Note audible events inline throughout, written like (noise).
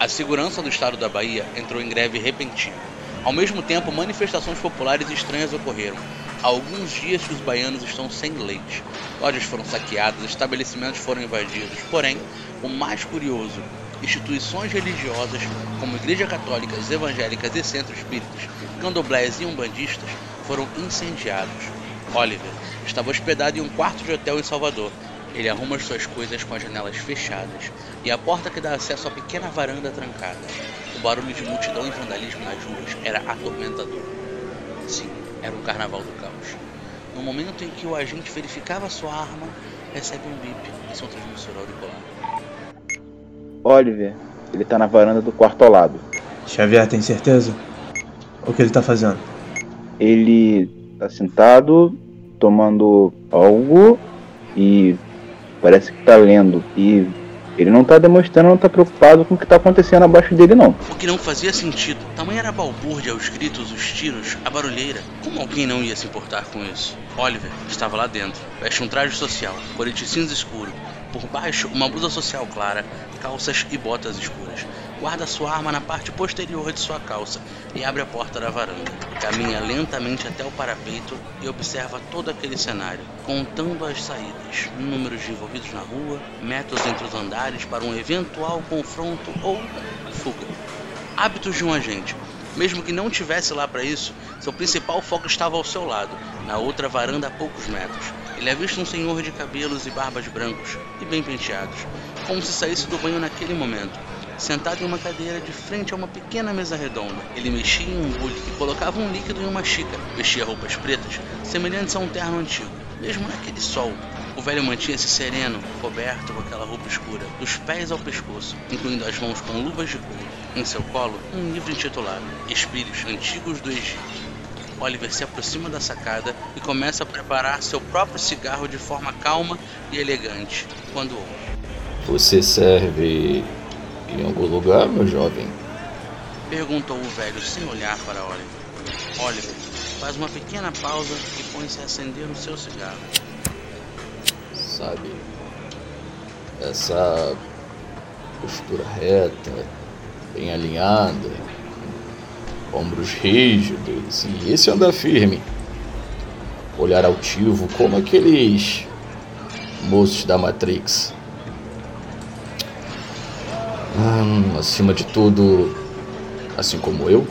A segurança do estado da Bahia entrou em greve repentina. Ao mesmo tempo, manifestações populares estranhas ocorreram. Há alguns dias que os baianos estão sem leite. Lojas foram saqueadas, estabelecimentos foram invadidos. Porém, o mais curioso, instituições religiosas como igrejas católicas, evangélicas e centros espíritas, candomblés e umbandistas foram incendiados. Oliver estava hospedado em um quarto de hotel em Salvador. Ele arruma as suas coisas com as janelas fechadas e a porta que dá acesso à pequena varanda trancada. O barulho de multidão e vandalismo nas ruas era atormentador. Sim, era um carnaval do caos. No momento em que o agente verificava sua arma, recebe um bip em seu transmissor auricular. Oliver, ele tá na varanda do quarto ao lado. Xavier, tem certeza? O que ele tá fazendo? Ele tá sentado, tomando algo e parece que tá lendo. E ele não tá demonstrando, não tá preocupado com o que tá acontecendo abaixo dele, não. O que não fazia sentido. Tamanha era a balbúrdia, os gritos, os tiros, a barulheira. Como alguém não ia se importar com isso? Oliver estava lá dentro. Veste um traje social, colete cinza escuro. Por baixo, uma blusa social clara, calças e botas escuras guarda sua arma na parte posterior de sua calça e abre a porta da varanda. Caminha lentamente até o parapeito e observa todo aquele cenário, contando as saídas, números de envolvidos na rua, métodos entre os andares para um eventual confronto ou fuga. Hábitos de um agente. Mesmo que não tivesse lá para isso, seu principal foco estava ao seu lado, na outra varanda a poucos metros. Ele avista um senhor de cabelos e barbas brancos e bem penteados, como se saísse do banho naquele momento sentado em uma cadeira de frente a uma pequena mesa redonda. Ele mexia em um bule e colocava um líquido em uma xícara. Vestia roupas pretas, semelhantes a um terno antigo. Mesmo naquele sol, o velho mantinha-se sereno, coberto com aquela roupa escura, dos pés ao pescoço, incluindo as mãos com luvas de couro. Em seu colo, um livro intitulado Espíritos Antigos do Egito. Oliver se aproxima da sacada e começa a preparar seu próprio cigarro de forma calma e elegante, quando ouve. Você serve em algum lugar, meu jovem? Perguntou o velho sem olhar para Oliver. Oliver faz uma pequena pausa e põe-se a acender o seu cigarro. Sabe, essa postura reta, bem alinhada, ombros rígidos e esse andar firme. Olhar altivo como aqueles moços da Matrix. Hum, acima de tudo, assim como eu,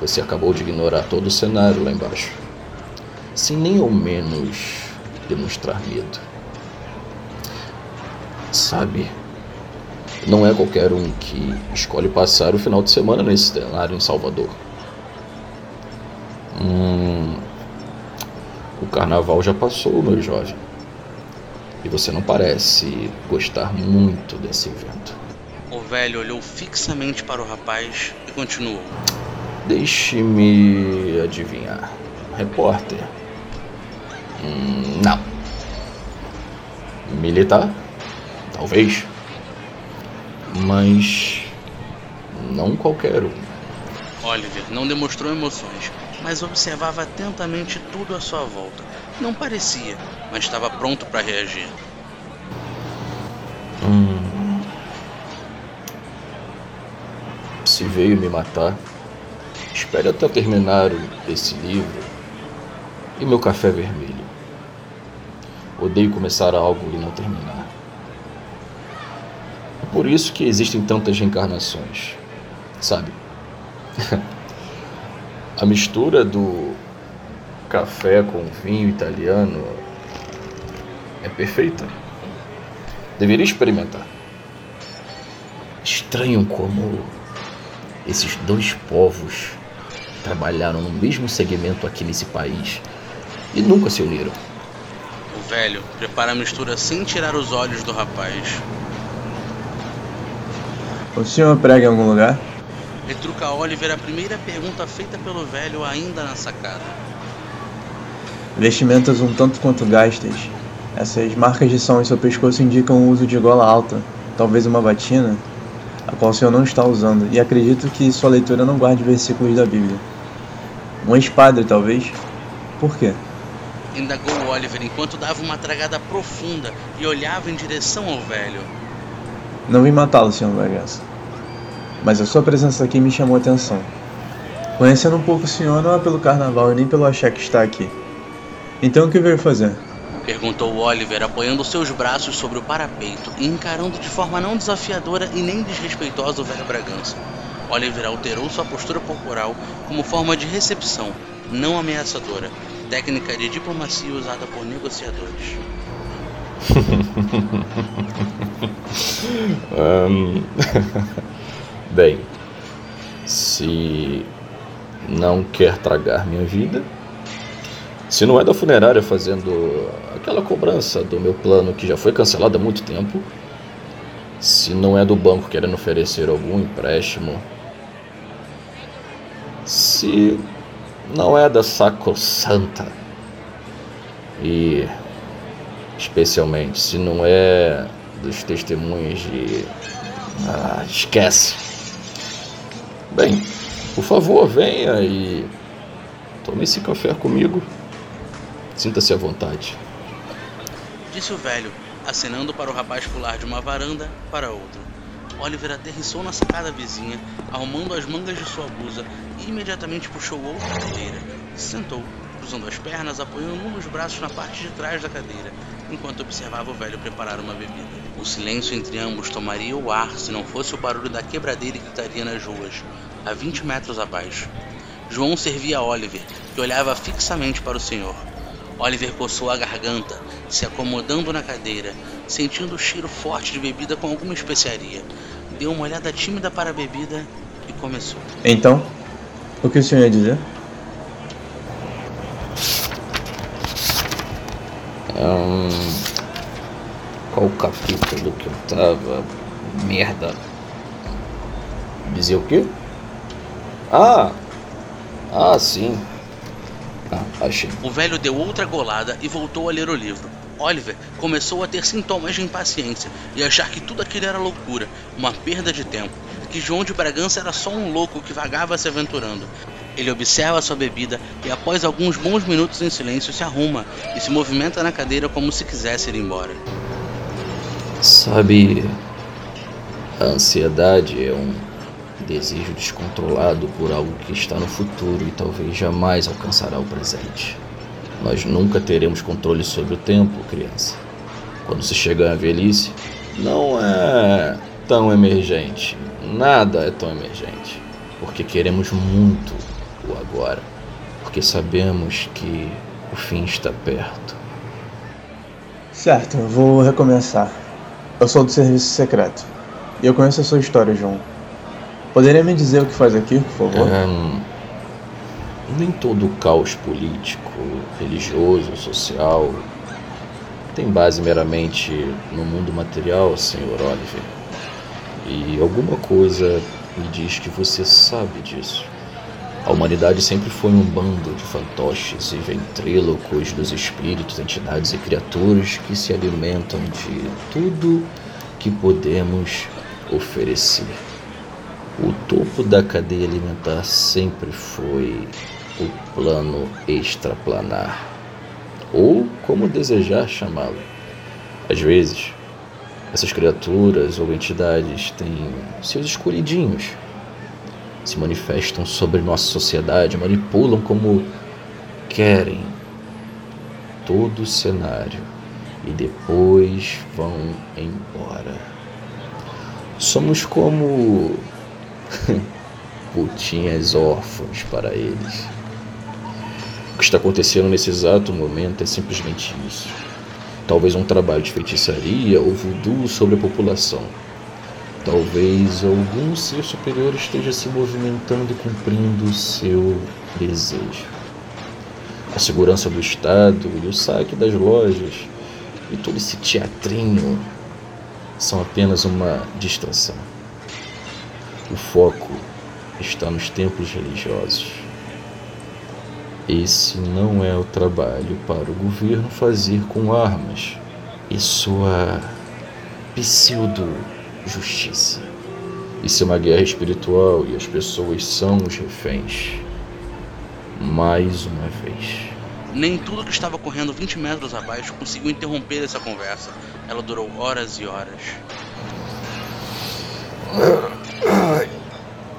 você acabou de ignorar todo o cenário lá embaixo, sem nem ao menos demonstrar medo. Sabe, não é qualquer um que escolhe passar o final de semana nesse cenário em Salvador. Hum, o carnaval já passou, meu jovem. E você não parece gostar muito desse evento. O velho olhou fixamente para o rapaz e continuou. Deixe-me adivinhar. Repórter? Hum, não. Militar? Talvez. Mas. Não qualquer um. Oliver não demonstrou emoções, mas observava atentamente tudo à sua volta. Não parecia, mas estava pronto para reagir. Se veio me matar, espere até terminar esse livro e meu café vermelho. Odeio começar algo e não terminar. É por isso que existem tantas reencarnações, sabe? (laughs) A mistura do café com vinho italiano é perfeita. Deveria experimentar. Estranho como esses dois povos trabalharam no mesmo segmento aqui nesse país e nunca se uniram. O velho prepara a mistura sem tirar os olhos do rapaz. O senhor prega em algum lugar? Retruca Oliver a primeira pergunta feita pelo velho ainda na sacada. Vestimentas um tanto quanto gastas. Essas marcas de som em seu pescoço indicam o uso de gola alta, talvez uma batina, a qual o senhor não está usando, e acredito que sua leitura não guarde versículos da Bíblia. Um ex-padre, talvez? Por quê? Indagou Oliver enquanto dava uma tragada profunda e olhava em direção ao velho. Não vim matá-lo, senhor Vegas. mas a sua presença aqui me chamou a atenção. Conhecendo um pouco o senhor não é pelo carnaval e nem pelo axé que está aqui. Então o que veio fazer? Perguntou Oliver, apoiando seus braços sobre o parapeito e encarando de forma não desafiadora e nem desrespeitosa o velho Bragança. Oliver alterou sua postura corporal como forma de recepção, não ameaçadora, técnica de diplomacia usada por negociadores. (laughs) um... (laughs) Bem, se não quer tragar minha vida, se não é da funerária fazendo aquela cobrança do meu plano que já foi cancelado há muito tempo, se não é do banco querendo oferecer algum empréstimo, se não é da sacrosanta e especialmente se não é dos testemunhos de ah, esquece. Bem, por favor, venha e tome esse café comigo. Sinta-se à vontade. Disse o velho, acenando para o rapaz pular de uma varanda para outra. Oliver aterrissou na sacada vizinha, arrumando as mangas de sua blusa e imediatamente puxou outra cadeira. Sentou, cruzando as pernas, apoiando um dos braços na parte de trás da cadeira, enquanto observava o velho preparar uma bebida. O silêncio entre ambos tomaria o ar se não fosse o barulho da quebradeira que gritaria nas ruas, a 20 metros abaixo. João servia a Oliver, que olhava fixamente para o senhor. Oliver coçou a garganta, se acomodando na cadeira, sentindo o cheiro forte de bebida com alguma especiaria. Deu uma olhada tímida para a bebida e começou. Então, o que o senhor ia dizer? Um, qual o capítulo que eu tava? Merda. Dizer o quê? Ah! Ah, sim. Ah, achei. O velho deu outra golada e voltou a ler o livro. Oliver começou a ter sintomas de impaciência e achar que tudo aquilo era loucura, uma perda de tempo, que João de Bragança era só um louco que vagava se aventurando. Ele observa sua bebida e, após alguns bons minutos em silêncio, se arruma e se movimenta na cadeira como se quisesse ir embora. Sabe, a ansiedade é um desejo descontrolado por algo que está no futuro e talvez jamais alcançará o presente. Nós nunca teremos controle sobre o tempo, criança. Quando se chega à velhice, não é tão emergente. Nada é tão emergente. Porque queremos muito o agora. Porque sabemos que o fim está perto. Certo, vou recomeçar. Eu sou do serviço secreto. E eu conheço a sua história, João. Poderia me dizer o que faz aqui, por favor? Um, nem todo caos político, religioso, social tem base meramente no mundo material, Sr. Oliver. E alguma coisa me diz que você sabe disso. A humanidade sempre foi um bando de fantoches e ventrílocos dos espíritos, entidades e criaturas que se alimentam de tudo que podemos oferecer. O topo da cadeia alimentar sempre foi o plano extraplanar, ou como desejar chamá-lo. Às vezes, essas criaturas ou entidades têm seus escolhidinhos, se manifestam sobre nossa sociedade, manipulam como querem todo o cenário e depois vão embora. Somos como (laughs) putinhas órfãos para eles. O que está acontecendo nesse exato momento é simplesmente isso. Talvez um trabalho de feitiçaria ou voodoo sobre a população Talvez algum ser superior esteja se movimentando e cumprindo o seu desejo. A segurança do Estado e o saque das lojas e todo esse teatrinho são apenas uma distração. O foco está nos templos religiosos. Esse não é o trabalho para o governo fazer com armas e sua pseudo justiça. Isso é uma guerra espiritual e as pessoas são os reféns. Mais uma vez. Nem tudo que estava correndo 20 metros abaixo conseguiu interromper essa conversa. Ela durou horas e horas.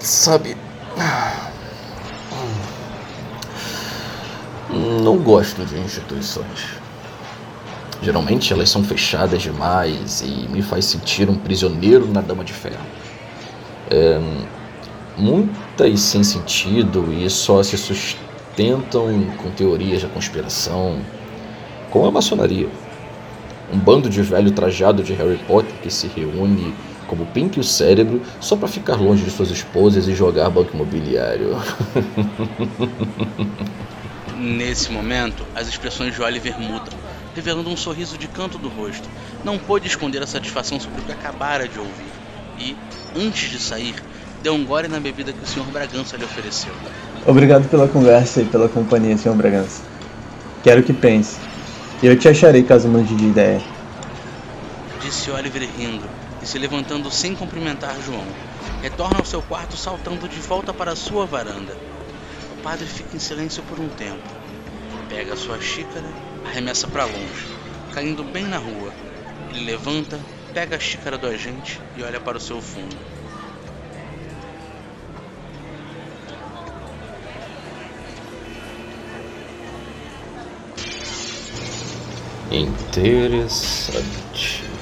Sabe. Não gosto de instituições. Geralmente elas são fechadas demais e me faz sentir um prisioneiro na Dama de Ferro. É, muitas sem sentido e só se sustentam com teorias da conspiração, como a maçonaria. Um bando de velho trajado de Harry Potter que se reúne como Pink o cérebro só para ficar longe de suas esposas e jogar banco imobiliário. Nesse momento, as expressões de Oliver mudam revelando um sorriso de canto do rosto. Não pôde esconder a satisfação sobre o que acabara de ouvir. E, antes de sair, deu um gole na bebida que o Sr. Bragança lhe ofereceu. Obrigado pela conversa e pela companhia, Sr. Bragança. Quero que pense. Eu te acharei caso mude de ideia. Disse Oliver rindo e se levantando sem cumprimentar João. Retorna ao seu quarto saltando de volta para sua varanda. O padre fica em silêncio por um tempo. Pega sua xícara arremessa para longe, caindo bem na rua. Ele levanta, pega a xícara do agente e olha para o seu fundo. Interessante.